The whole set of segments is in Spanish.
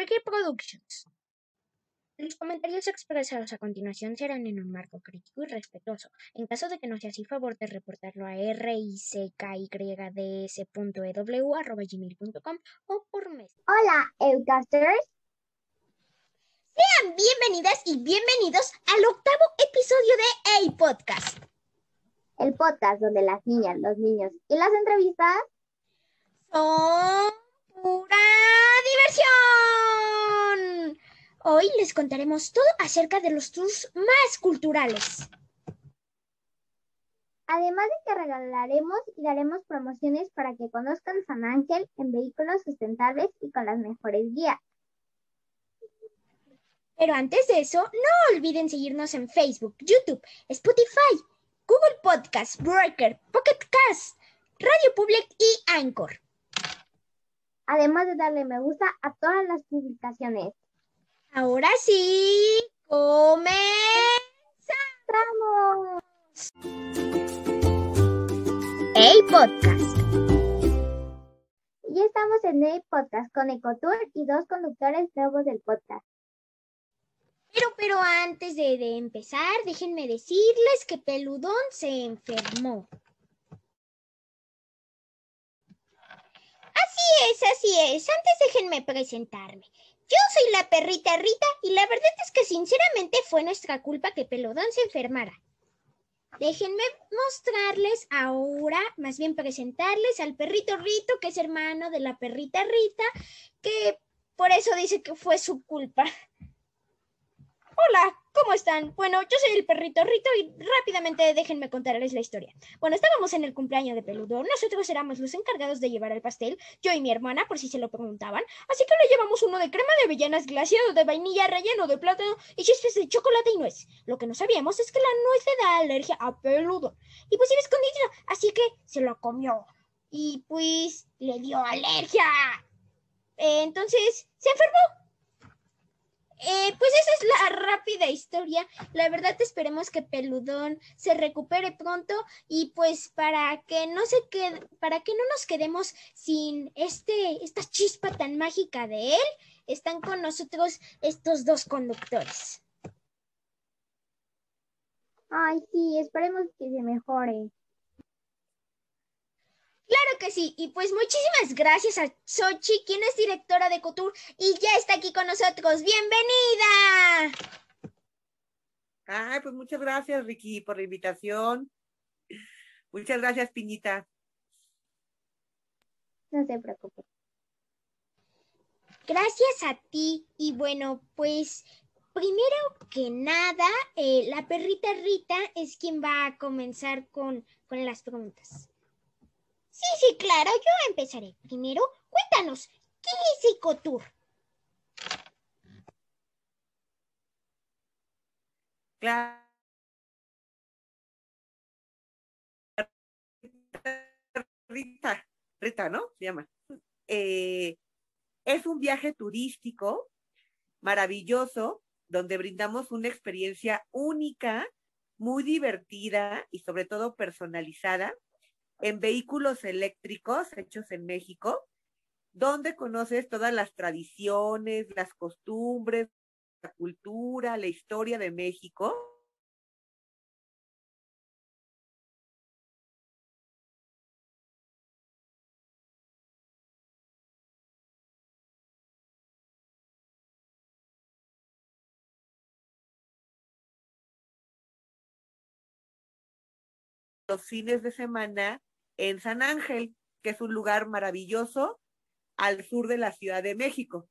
Ricky Productions. Los comentarios expresados a continuación serán en un marco crítico y respetuoso. En caso de que no sea así, favor de reportarlo a rickydds.ew.gmail.com o por mes. Hola, Eucasters. Sean bienvenidas y bienvenidos al octavo episodio de A Podcast. El podcast donde las niñas, los niños y las entrevistas son pura diversión. Hoy les contaremos todo acerca de los tours más culturales. Además de que regalaremos y daremos promociones para que conozcan San Ángel en vehículos sustentables y con las mejores guías. Pero antes de eso, no olviden seguirnos en Facebook, YouTube, Spotify, Google Podcast, Breaker, Pocket Cast, Radio Public y Anchor. Además de darle me gusta a todas las publicaciones. Ahora sí, comenzamos. El podcast. Ya estamos en el podcast con Ecotour y dos conductores nuevos del podcast. Pero, pero antes de, de empezar, déjenme decirles que Peludón se enfermó. Es, así es. Antes déjenme presentarme. Yo soy la perrita Rita y la verdad es que sinceramente fue nuestra culpa que Peludón se enfermara. Déjenme mostrarles ahora, más bien presentarles al perrito Rito, que es hermano de la perrita Rita, que por eso dice que fue su culpa. Hola, ¿cómo están? Bueno, yo soy el perrito Rito y rápidamente déjenme contarles la historia. Bueno, estábamos en el cumpleaños de Peludo, nosotros éramos los encargados de llevar el pastel, yo y mi hermana, por si se lo preguntaban, así que le llevamos uno de crema de avellanas glaciado de vainilla relleno de plátano y chispas de chocolate y nuez. Lo que no sabíamos es que la nuez le da alergia a Peludo y pues iba escondido, así que se lo comió y pues le dio alergia. Entonces se enfermó eh, pues esa es la rápida historia. La verdad esperemos que Peludón se recupere pronto y pues para que no se quede, para que no nos quedemos sin este, esta chispa tan mágica de él, están con nosotros estos dos conductores. Ay, sí, esperemos que se mejore. Que sí, y pues muchísimas gracias a Sochi, quien es directora de Couture y ya está aquí con nosotros. ¡Bienvenida! Ay, pues muchas gracias, Ricky, por la invitación. Muchas gracias, Piñita. No se preocupe. Gracias a ti. Y bueno, pues primero que nada, eh, la perrita Rita es quien va a comenzar con, con las preguntas. Sí, sí, claro, yo empezaré. Primero, cuéntanos, ¿qué es Ecotour? Claro. Rita, Rita, ¿no? Se llama. Eh, es un viaje turístico maravilloso donde brindamos una experiencia única, muy divertida y sobre todo personalizada en vehículos eléctricos hechos en México, donde conoces todas las tradiciones, las costumbres, la cultura, la historia de México. los fines de semana en San Ángel, que es un lugar maravilloso al sur de la Ciudad de México,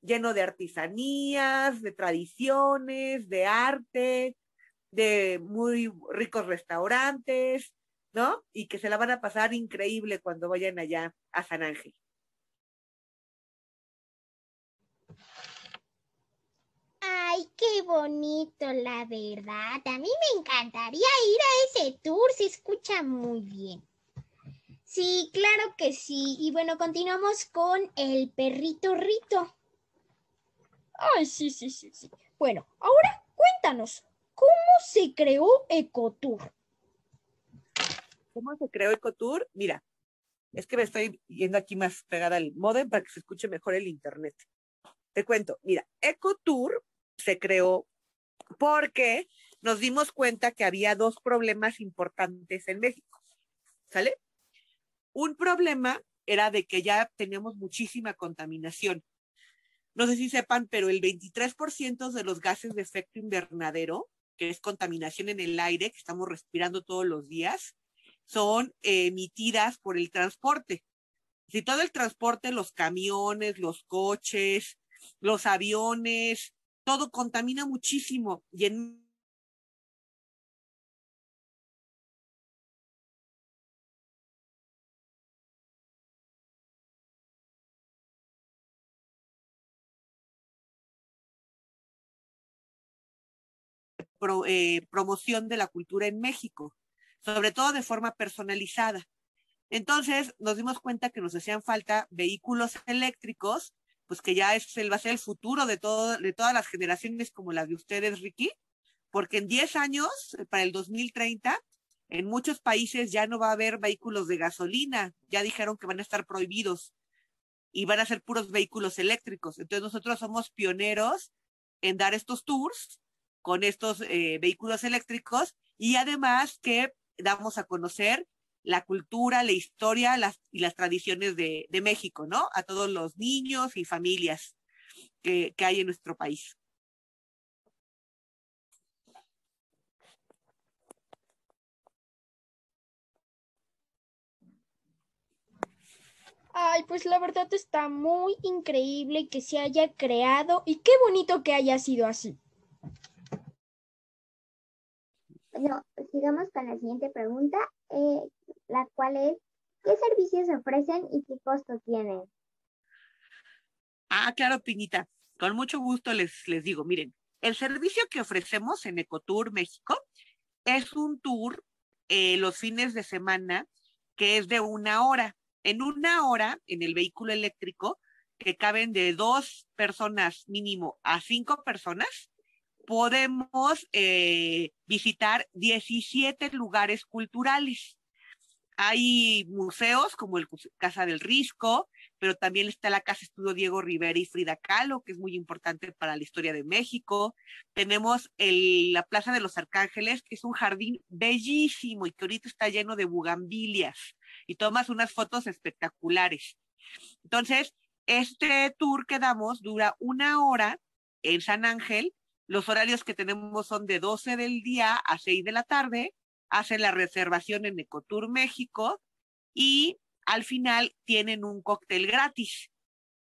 lleno de artesanías, de tradiciones, de arte, de muy ricos restaurantes, ¿no? Y que se la van a pasar increíble cuando vayan allá a San Ángel. Ay, qué bonito, la verdad. A mí me encantaría ir a ese tour, se escucha muy bien. Sí, claro que sí. Y bueno, continuamos con el perrito Rito. Ay, sí, sí, sí, sí. Bueno, ahora cuéntanos, ¿cómo se creó Ecotour? ¿Cómo se creó Ecotour? Mira, es que me estoy yendo aquí más pegada al modem para que se escuche mejor el internet. te cuento, mira, EcoTour se creó porque nos dimos cuenta que había dos problemas importantes en México. ¿Sale? Un problema era de que ya teníamos muchísima contaminación. No sé si sepan, pero el 23% de los gases de efecto invernadero, que es contaminación en el aire que estamos respirando todos los días, son emitidas por el transporte. Si todo el transporte, los camiones, los coches, los aviones, todo contamina muchísimo. Y en eh, promoción de la cultura en México, sobre todo de forma personalizada. Entonces nos dimos cuenta que nos hacían falta vehículos eléctricos, pues que ya es el, va a ser el futuro de, todo, de todas las generaciones como la de ustedes, Ricky, porque en 10 años, eh, para el 2030, en muchos países ya no va a haber vehículos de gasolina, ya dijeron que van a estar prohibidos y van a ser puros vehículos eléctricos. Entonces nosotros somos pioneros en dar estos tours con estos eh, vehículos eléctricos y además que damos a conocer la cultura, la historia y las tradiciones de, México, ¿no? A todos los niños y familias que, que hay en nuestro país. Ay, pues la verdad está muy increíble que se haya creado y qué bonito que haya sido así. Sigamos con la siguiente pregunta. Eh, la cual es, ¿qué servicios ofrecen y qué costo tienen? Ah, claro, Piñita. Con mucho gusto les, les digo, miren, el servicio que ofrecemos en Ecotour México es un tour eh, los fines de semana que es de una hora. En una hora, en el vehículo eléctrico, que caben de dos personas mínimo a cinco personas, podemos eh, visitar 17 lugares culturales. Hay museos como el Casa del Risco, pero también está la Casa Estudio Diego Rivera y Frida Kahlo, que es muy importante para la historia de México. Tenemos la Plaza de los Arcángeles, que es un jardín bellísimo y que ahorita está lleno de bugambilias y tomas unas fotos espectaculares. Entonces, este tour que damos dura una hora en San Ángel. Los horarios que tenemos son de 12 del día a 6 de la tarde hacen la reservación en Ecotour México y al final tienen un cóctel gratis.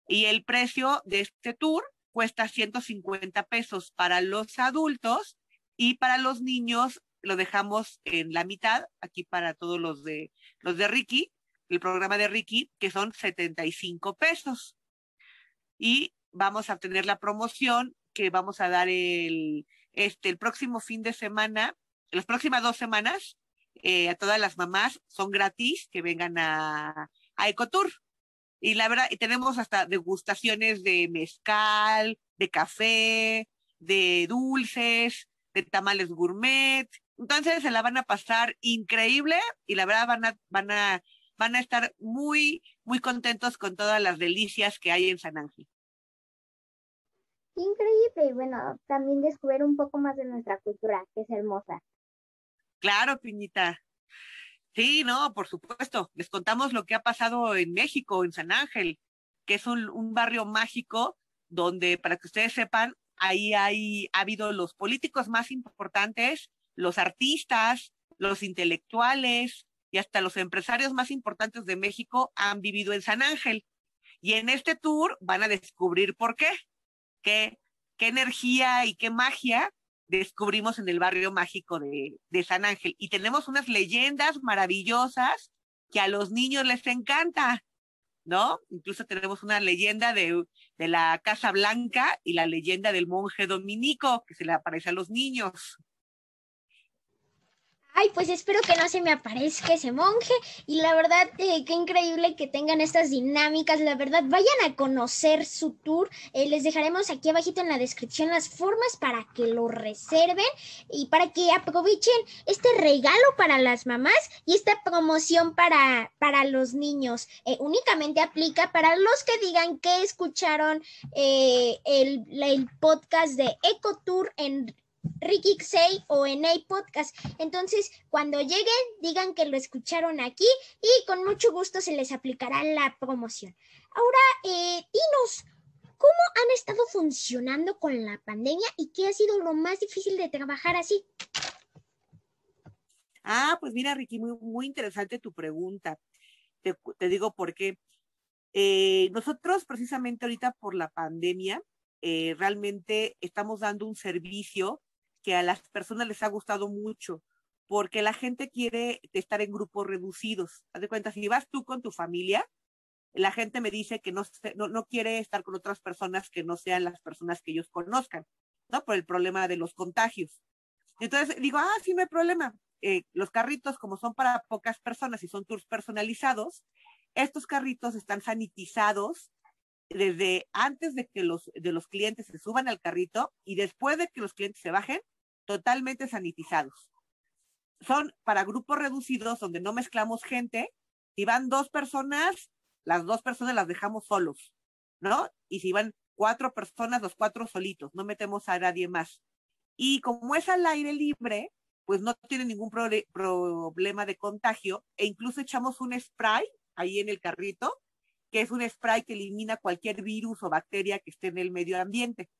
Y el precio de este tour cuesta 150 pesos para los adultos y para los niños lo dejamos en la mitad, aquí para todos los de los de Ricky, el programa de Ricky, que son 75 pesos. Y vamos a tener la promoción que vamos a dar el, este, el próximo fin de semana las próximas dos semanas eh, a todas las mamás son gratis que vengan a, a Ecotour. Y la verdad, tenemos hasta degustaciones de mezcal, de café, de dulces, de tamales gourmet. Entonces se la van a pasar increíble y la verdad van a, van a, van a estar muy, muy contentos con todas las delicias que hay en San Ángel. Increíble, y bueno, también descubrir un poco más de nuestra cultura, que es hermosa. Claro, Piñita. Sí, no, por supuesto. Les contamos lo que ha pasado en México, en San Ángel, que es un, barrio mágico donde, para que ustedes sepan, ahí hay, ha habido los políticos más importantes, los artistas, los intelectuales y hasta los empresarios más importantes de México han vivido en San Ángel. Y en este tour van a descubrir por qué, qué, energía y qué magia descubrimos en el barrio mágico de, San Ángel. Y tenemos unas leyendas maravillosas que a los niños les encanta, ¿no? Incluso tenemos una leyenda de, de la Casa Blanca y la leyenda del monje dominico que se le aparece a los niños. Ay, pues espero que no se me aparezca ese monje. Y la verdad, eh, qué increíble que tengan estas dinámicas. La verdad, vayan a conocer su tour. Eh, les dejaremos aquí abajito en la descripción las formas para que lo reserven y para que aprovechen este regalo para las mamás y esta promoción para, para los niños. Eh, únicamente aplica para los que digan que escucharon el, el podcast de EcoTour en Ricky Xay o en A Podcast. Entonces, cuando lleguen, digan que lo escucharon aquí y con mucho gusto se les aplicará la promoción. Ahora, eh, dinos, ¿cómo han estado funcionando con la pandemia y qué ha sido lo más difícil de trabajar así? Ah, pues mira, Ricky, muy, muy interesante tu pregunta. Te, digo por qué. Eh, nosotros, precisamente ahorita por la pandemia, eh, realmente estamos dando un servicio que a las personas les ha gustado mucho, porque la gente quiere estar en grupos reducidos. Haz de cuenta, si vas tú con tu familia, la gente me dice que no, no, quiere estar con otras personas que no sean las personas que ellos conozcan, ¿no? Por el problema de los contagios. Entonces digo, ah, sí, no hay problema. Eh, los carritos, como son para pocas personas y son tours personalizados, estos carritos están sanitizados desde antes de que los, de los clientes se suban al carrito y después de que los clientes se bajen, totalmente sanitizados. Son para grupos reducidos donde no mezclamos gente. Si van dos personas, las dos personas las dejamos solos, ¿no? Y si van cuatro personas, los cuatro solitos, no metemos a nadie más. Y como es al aire libre, pues no tiene ningún problema de contagio e incluso echamos un spray ahí en el carrito, que es un spray que elimina cualquier virus o bacteria que esté en el medio ambiente.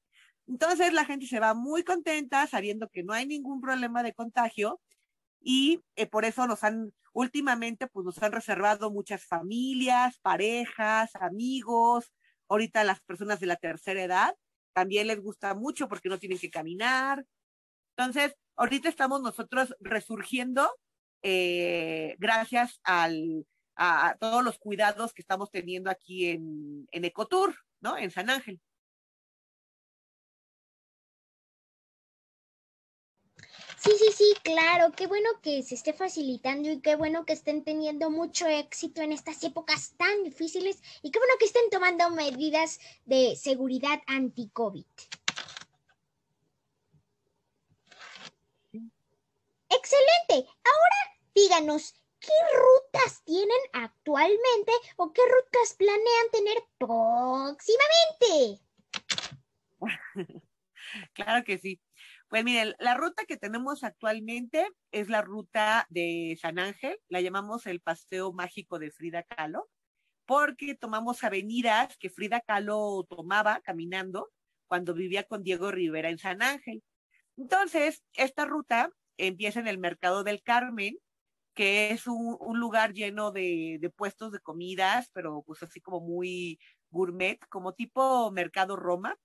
Entonces la gente se va muy contenta sabiendo que no hay ningún problema de contagio y eh, por eso nos han, últimamente, pues nos han reservado muchas familias, parejas, amigos, ahorita las personas de la tercera edad también les gusta mucho porque no tienen que caminar. Entonces, ahorita estamos nosotros resurgiendo eh, gracias a, todos los cuidados que estamos teniendo aquí en, en Ecotour, ¿no? En San Ángel. Sí, sí, sí, claro. Qué bueno que se esté facilitando y qué bueno que estén teniendo mucho éxito en estas épocas tan difíciles y qué bueno que estén tomando medidas de seguridad anti-COVID. Excelente. Ahora díganos, ¿qué rutas tienen actualmente o qué rutas planean tener próximamente? Claro que sí. Pues miren, la ruta que tenemos actualmente es la ruta de San Ángel, la llamamos el Paseo Mágico de Frida Kahlo, porque tomamos avenidas que Frida Kahlo tomaba caminando cuando vivía con Diego Rivera en San Ángel. Entonces, esta ruta empieza en el Mercado del Carmen, que es un, lugar lleno de, de, puestos de comidas, pero pues así como muy gourmet, como tipo Mercado Roma.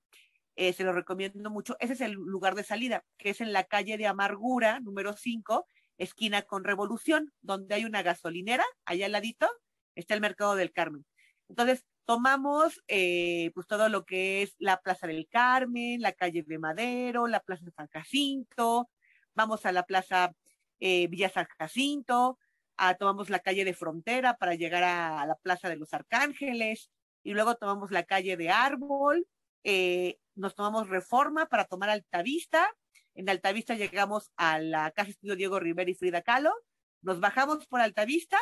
Eh, se lo recomiendo mucho. Ese es el lugar de salida, que es en la calle de Amargura, número 5, esquina con Revolución, donde hay una gasolinera, allá al ladito, está el Mercado del Carmen. Entonces, tomamos eh, pues todo lo que es la Plaza del Carmen, la calle de Madero, la Plaza de San Jacinto, vamos a la Plaza eh, Villa San Jacinto, ah, tomamos la calle de Frontera para llegar a, la Plaza de los Arcángeles, y luego tomamos la calle de Árbol, eh, nos tomamos Reforma para tomar Altavista. En Altavista llegamos a la Casa Estudio Diego Rivera y Frida Kahlo. Nos bajamos por Altavista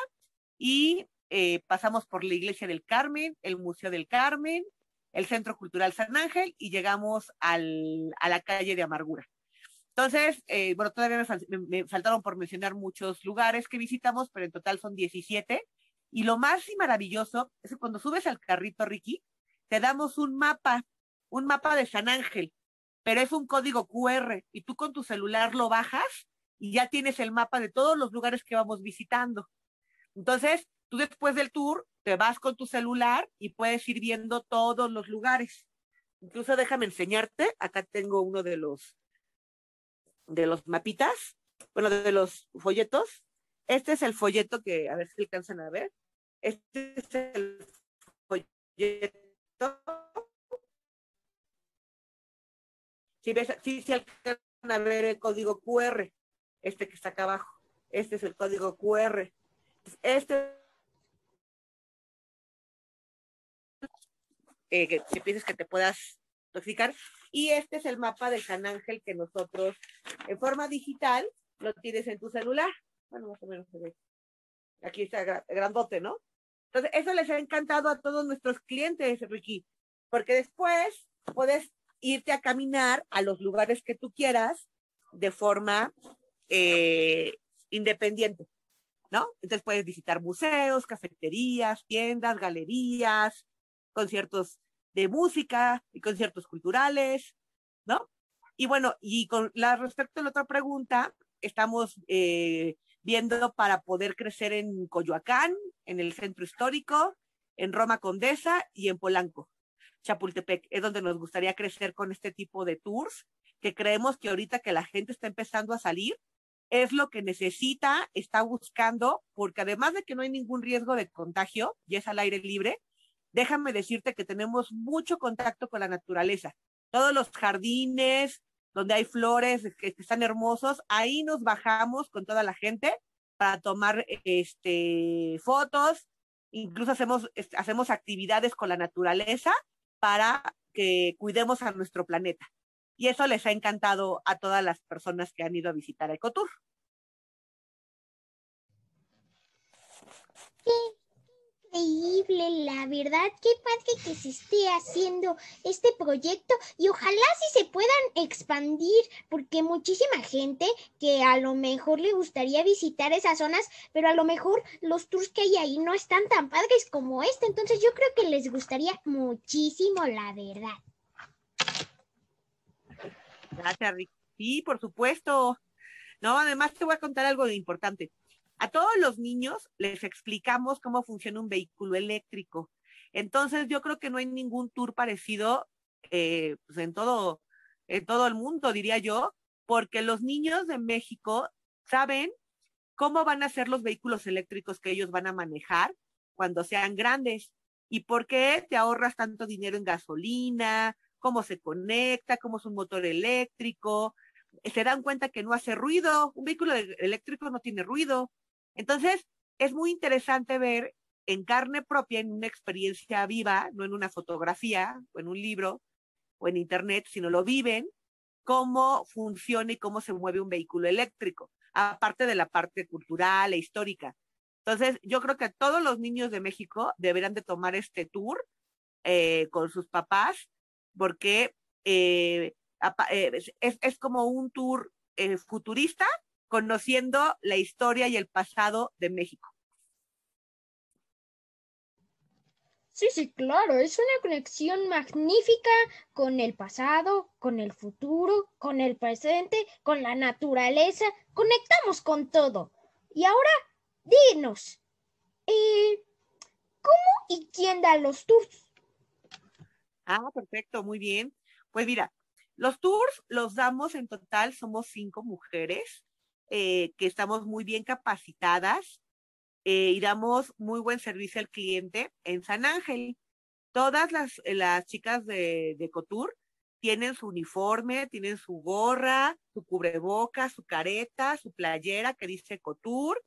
y eh, pasamos por la Iglesia del Carmen, el Museo del Carmen, el Centro Cultural San Ángel y llegamos al, a la calle de Amargura. Entonces, eh, bueno, todavía me, faltaron por mencionar muchos lugares que visitamos, pero en total son 17. Y lo más y maravilloso es que cuando subes al carrito, Ricky, te damos un mapa un mapa de San Ángel, pero es un código QR y tú con tu celular lo bajas y ya tienes el mapa de todos los lugares que vamos visitando. Entonces, tú después del tour te vas con tu celular y puedes ir viendo todos los lugares. Incluso déjame enseñarte, acá tengo uno de los de los mapitas, bueno, de los folletos. Este es el folleto que, a ver si alcanzan a ver. Este es el folleto si ves, si se alcanzan a ver el código QR, este que está acá abajo. Este es el código QR. Este eh, que, que pienses que te puedas intoxicar. Y este es el mapa del San Ángel que nosotros en forma digital lo tienes en tu celular. Bueno, más o menos se ve. Aquí está grandote, ¿no? Entonces, eso les ha encantado a todos nuestros clientes, Ricky, porque después puedes irte a caminar a los lugares que tú quieras de forma eh, independiente, ¿no? Entonces puedes visitar museos, cafeterías, tiendas, galerías, conciertos de música y conciertos culturales, ¿no? Y bueno, y con la respecto a la otra pregunta, estamos eh, viendo para poder crecer en Coyoacán, en el centro histórico, en Roma Condesa y en Polanco. Chapultepec es donde nos gustaría crecer con este tipo de tours, que creemos que ahorita que la gente está empezando a salir, es lo que necesita, está buscando, porque además de que no hay ningún riesgo de contagio y es al aire libre, déjame decirte que tenemos mucho contacto con la naturaleza. Todos los jardines, donde hay flores que, están hermosos, ahí nos bajamos con toda la gente para tomar este, fotos, incluso hacemos, hacemos actividades con la naturaleza para que cuidemos a nuestro planeta. Y eso les ha encantado a todas las personas que han ido a visitar Ecotour. Sí, increíble, la verdad, qué padre que se esté haciendo este proyecto y ojalá sí se puedan expandir, porque muchísima gente que a lo mejor le gustaría visitar esas zonas, pero a lo mejor los tours que hay ahí no están tan padres como este, entonces yo creo que les gustaría muchísimo, la verdad. Gracias, Rick. Sí, por supuesto. No, además te voy a contar algo importante. A todos los niños les explicamos cómo funciona un vehículo eléctrico. Entonces, yo creo que no hay ningún tour parecido eh, pues, en, todo, en todo el mundo, diría yo, porque los niños de México saben cómo van a ser los vehículos eléctricos que ellos van a manejar cuando sean grandes y por qué te ahorras tanto dinero en gasolina, cómo se conecta, cómo es un motor eléctrico. Se dan cuenta que no hace ruido. Un vehículo eléctrico no tiene ruido. Entonces, es muy interesante ver en carne propia, en una experiencia viva, no en una fotografía o en un libro o en internet, sino lo viven, cómo funciona y cómo se mueve un vehículo eléctrico, aparte de la parte cultural e histórica. Entonces, yo creo que todos los niños de México deberán de tomar este tour eh, con sus papás, porque eh, eh, es, es, como un tour futurista conociendo la historia y el pasado de México. Sí, sí, claro, es una conexión magnífica con el pasado, con el futuro, con el presente, con la naturaleza. Conectamos con todo. Y ahora, dinos, eh, ¿cómo y quién da los tours? Ah, perfecto, muy bien. Pues mira, los tours los damos en total, somos cinco mujeres eh, que estamos muy bien capacitadas eh, y damos muy buen servicio al cliente en San Ángel. Todas las, las chicas de, de tienen su uniforme, tienen su gorra, su cubreboca, su careta, su playera que dice Cotur.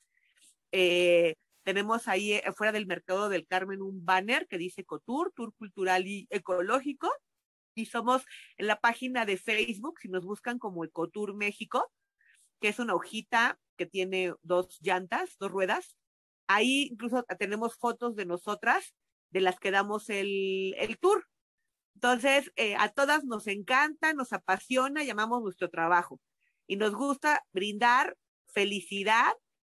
Eh, tenemos ahí fuera del mercado del Carmen un banner que dice Cotur, Tour Cultural y Ecológico. Y somos en la página de Facebook, si nos buscan como Ecotour México, que es una hojita que tiene dos llantas, dos ruedas. Ahí incluso tenemos fotos de nosotras, de las que damos el, el tour. Entonces, eh, a todas nos encanta, nos apasiona, llamamos nuestro trabajo. Y nos gusta brindar felicidad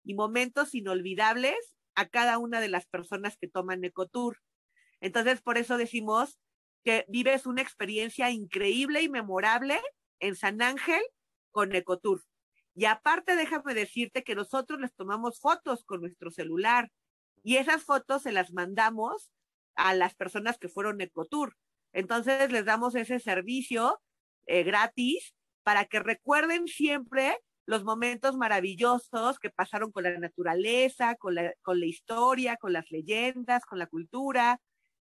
y momentos inolvidables a cada una de las personas que toman Ecotour. Entonces, por eso decimos que vives una experiencia increíble y memorable en San Ángel con Ecotour. Y aparte, déjame decirte que nosotros les tomamos fotos con nuestro celular y esas fotos se las mandamos a las personas que fueron Ecotour. Entonces les damos ese servicio eh, gratis para que recuerden siempre los momentos maravillosos que pasaron con la naturaleza, con la, historia, con las leyendas, con la cultura,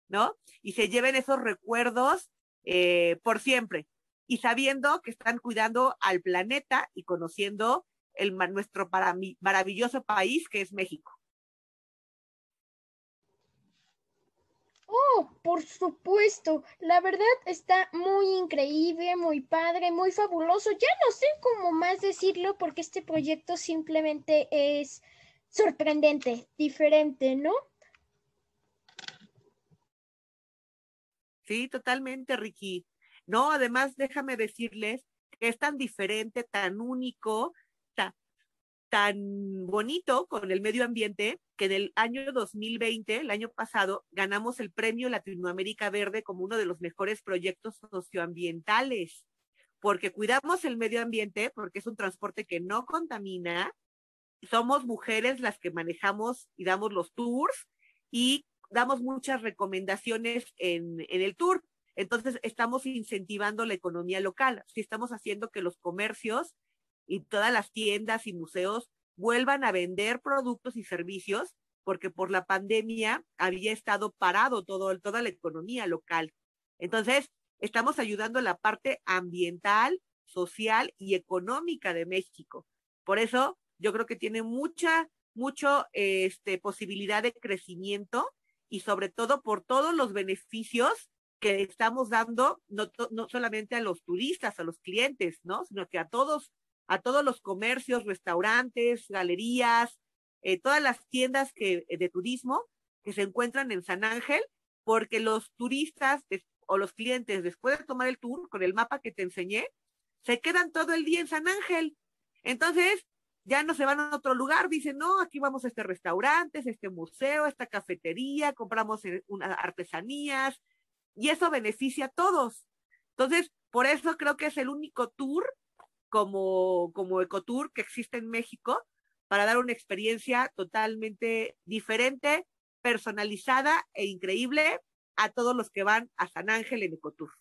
¿no? Y se lleven esos recuerdos eh, por siempre y sabiendo que están cuidando al planeta y conociendo el, nuestro maravilloso país que es México. Oh, por supuesto. La verdad está muy increíble, muy padre, muy fabuloso. Ya no sé cómo más decirlo porque este proyecto simplemente es sorprendente, diferente, ¿no? Sí, totalmente, Ricky. No, además déjame decirles que es tan diferente, tan único, tan bonito con el medio ambiente que en el año 2020, el año pasado, ganamos el premio Latinoamérica Verde como uno de los mejores proyectos socioambientales, porque cuidamos el medio ambiente, porque es un transporte que no contamina, somos mujeres las que manejamos y damos los tours y damos muchas recomendaciones en, en el tour. Entonces, estamos incentivando la economía local, si estamos haciendo que los comercios y todas las tiendas y museos vuelvan a vender productos y servicios, porque por la pandemia había estado parado todo, toda la economía local. Entonces, estamos ayudando la parte ambiental, social y económica de México. Por eso, yo creo que tiene mucha, mucho este, posibilidad de crecimiento y sobre todo por todos los beneficios que estamos dando, no, no solamente a los turistas, a los clientes, ¿no? Sino que a todos a todos los comercios, restaurantes, galerías, eh, todas las tiendas que, eh, de turismo que se encuentran en San Ángel, porque los turistas o los clientes, después de tomar el tour con el mapa que te enseñé, se quedan todo el día en San Ángel. Entonces, ya no se van a otro lugar, dicen, no, aquí vamos a este restaurante, a este museo, a esta cafetería, compramos eh, unas artesanías, y eso beneficia a todos. Entonces, por eso creo que es el único tour como, como Ecotour que existe en México para dar una experiencia totalmente diferente, personalizada e increíble a todos los que van a San Ángel en Ecotour.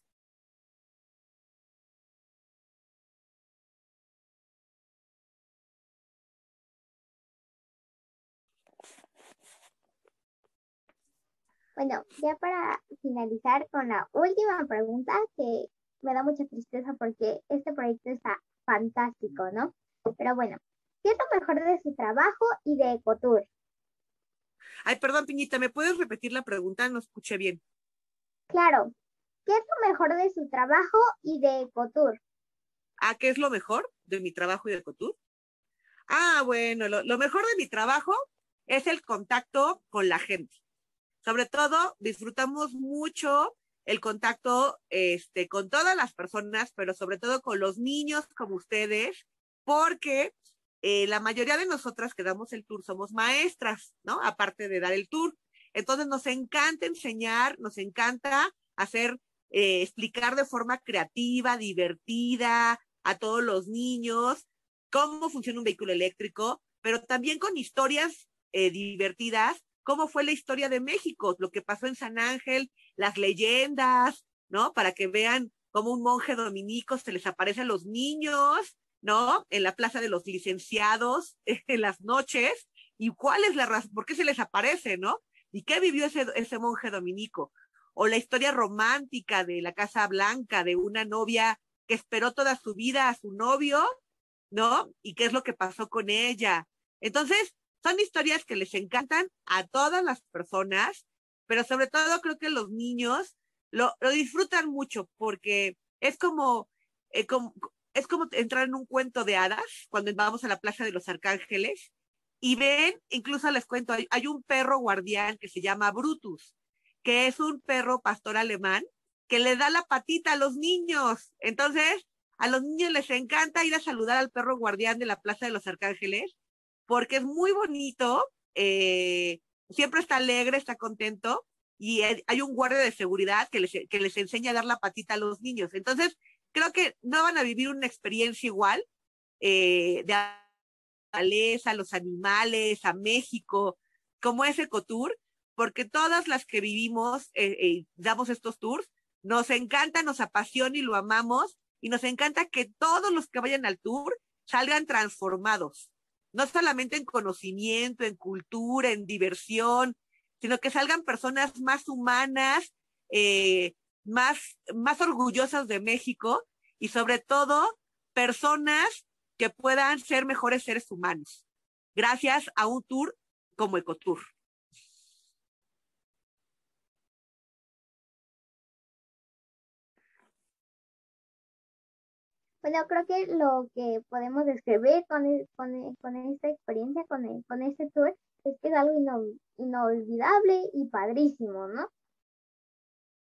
Bueno, ya para finalizar con la última pregunta, que me da mucha tristeza porque este proyecto está fantástico, ¿no? Pero bueno, ¿qué es lo mejor de su trabajo y de Ecotour? Ay, perdón, Piñita, ¿me puedes repetir la pregunta? No escuché bien. Claro. ¿Qué es lo mejor de su trabajo y de Ecotour? Ah, ¿qué es lo mejor de mi trabajo y de Ecotour? Ah, bueno, lo, lo mejor de mi trabajo es el contacto con la gente. Sobre todo, disfrutamos mucho el contacto este, con todas las personas, pero sobre todo con los niños como ustedes, porque eh, la mayoría de nosotras que damos el tour somos maestras, ¿no? Aparte de dar el tour. Entonces nos encanta enseñar, nos encanta hacer, eh, explicar de forma creativa, divertida a todos los niños cómo funciona un vehículo eléctrico, pero también con historias eh, divertidas cómo fue la historia de México, lo que pasó en San Ángel, las leyendas, ¿no? Para que vean cómo un monje dominico se les aparece a los niños, ¿no? En la plaza de los licenciados, en las noches, y cuál es la razón, por qué se les aparece, ¿no? ¿Y qué vivió ese, ese monje dominico? O la historia romántica de la Casa Blanca, de una novia que esperó toda su vida a su novio, ¿no? Y qué es lo que pasó con ella. Entonces, son historias que les encantan a todas las personas, pero sobre todo creo que los niños lo, disfrutan mucho porque es como, eh, es como entrar en un cuento de hadas cuando vamos a la Plaza de los Arcángeles y ven, incluso les cuento, hay, hay un perro guardián que se llama Brutus, que es un perro pastor alemán que le da la patita a los niños. Entonces, a los niños les encanta ir a saludar al perro guardián de la Plaza de los Arcángeles porque es muy bonito, eh, siempre está alegre, está contento y hay un guardia de seguridad que les, enseña a dar la patita a los niños. Entonces, creo que no van a vivir una experiencia igual eh, de a los animales, a México, como es Ecotour, porque todas las que vivimos, eh, damos estos tours, nos encanta, nos apasiona y lo amamos, y nos encanta que todos los que vayan al tour salgan transformados no solamente en conocimiento, en cultura, en diversión, sino que salgan personas más humanas, eh, más, más orgullosas de México y sobre todo personas que puedan ser mejores seres humanos, gracias a un tour como Ecotour. Bueno, creo que lo que podemos describir con, e, con, e, con esta experiencia, con, e, con este tour, es que es algo inolvidable y padrísimo, ¿no?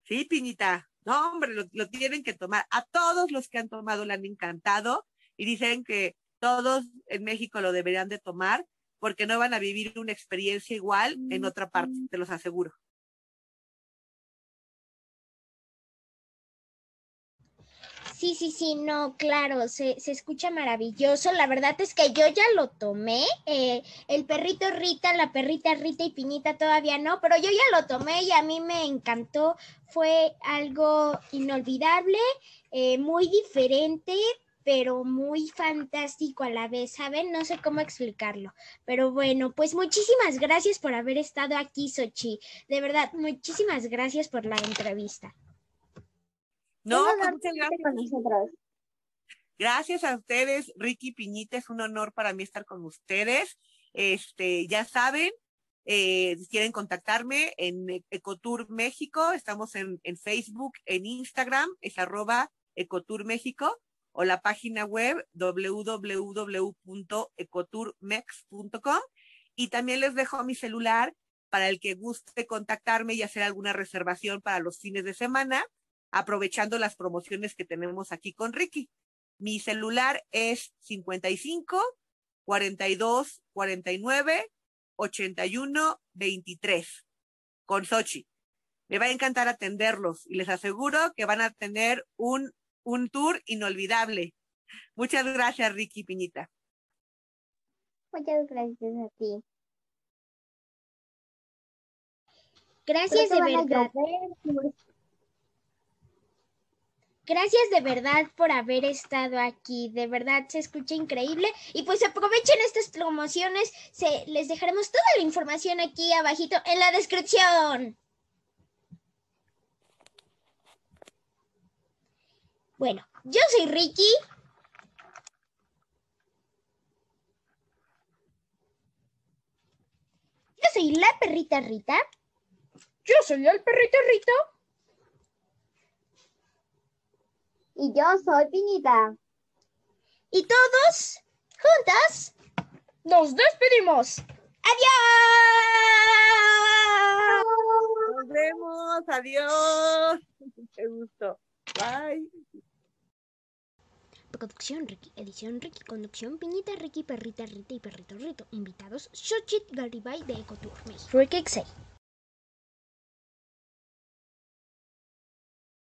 Sí, Piñita. No, hombre, lo, lo, tienen que tomar. A todos los que han tomado le han encantado y dicen que todos en México lo deberían de tomar porque no van a vivir una experiencia igual en otra parte, te los aseguro. Sí, sí, sí, no, claro, se, se, escucha maravilloso. La verdad es que yo ya lo tomé. Eh, el perrito Rita, la perrita Rita y Piñita todavía no, pero yo ya lo tomé y a mí me encantó. Fue algo inolvidable, eh, muy diferente, pero muy fantástico a la vez, ¿saben? No sé cómo explicarlo. Pero bueno, pues muchísimas gracias por haber estado aquí, Sochi. De verdad, muchísimas gracias por la entrevista. No, pues muchas gracias. Gracias a ustedes, Ricky Piñita, es un honor para mí estar con ustedes. Este, ya saben, eh, si quieren contactarme en Ecotour México, estamos en, en, Facebook, en Instagram, es arroba Ecotour México, o la página web www.ecotourmex.com. Y también les dejo mi celular para el que guste contactarme y hacer alguna reservación para los fines de semana aprovechando las promociones que tenemos aquí con Ricky. Mi celular es 55 42 49 81 23 con Sochi. Me va a encantar atenderlos y les aseguro que van a tener un, un tour inolvidable. Muchas gracias, Ricky Piñita. Muchas gracias a ti. Gracias de verdad. Gracias de verdad por haber estado aquí. De verdad se escucha increíble. Y pues aprovechen estas promociones. Se, les dejaremos toda la información aquí abajito en la descripción. Bueno, yo soy Ricky. Yo soy la perrita Rita. Yo soy el perrito Rito. Y yo soy Piñita. Y todos, juntas, nos despedimos. ¡Adiós! Nos vemos. Adiós. Qué gusto. Bye. Producción Ricky, edición Ricky, conducción Piñita, Ricky, Perrita, Rita y Perrito Rito. Invitados Xochitl Garibay de Ecotour México. Ricky Xay.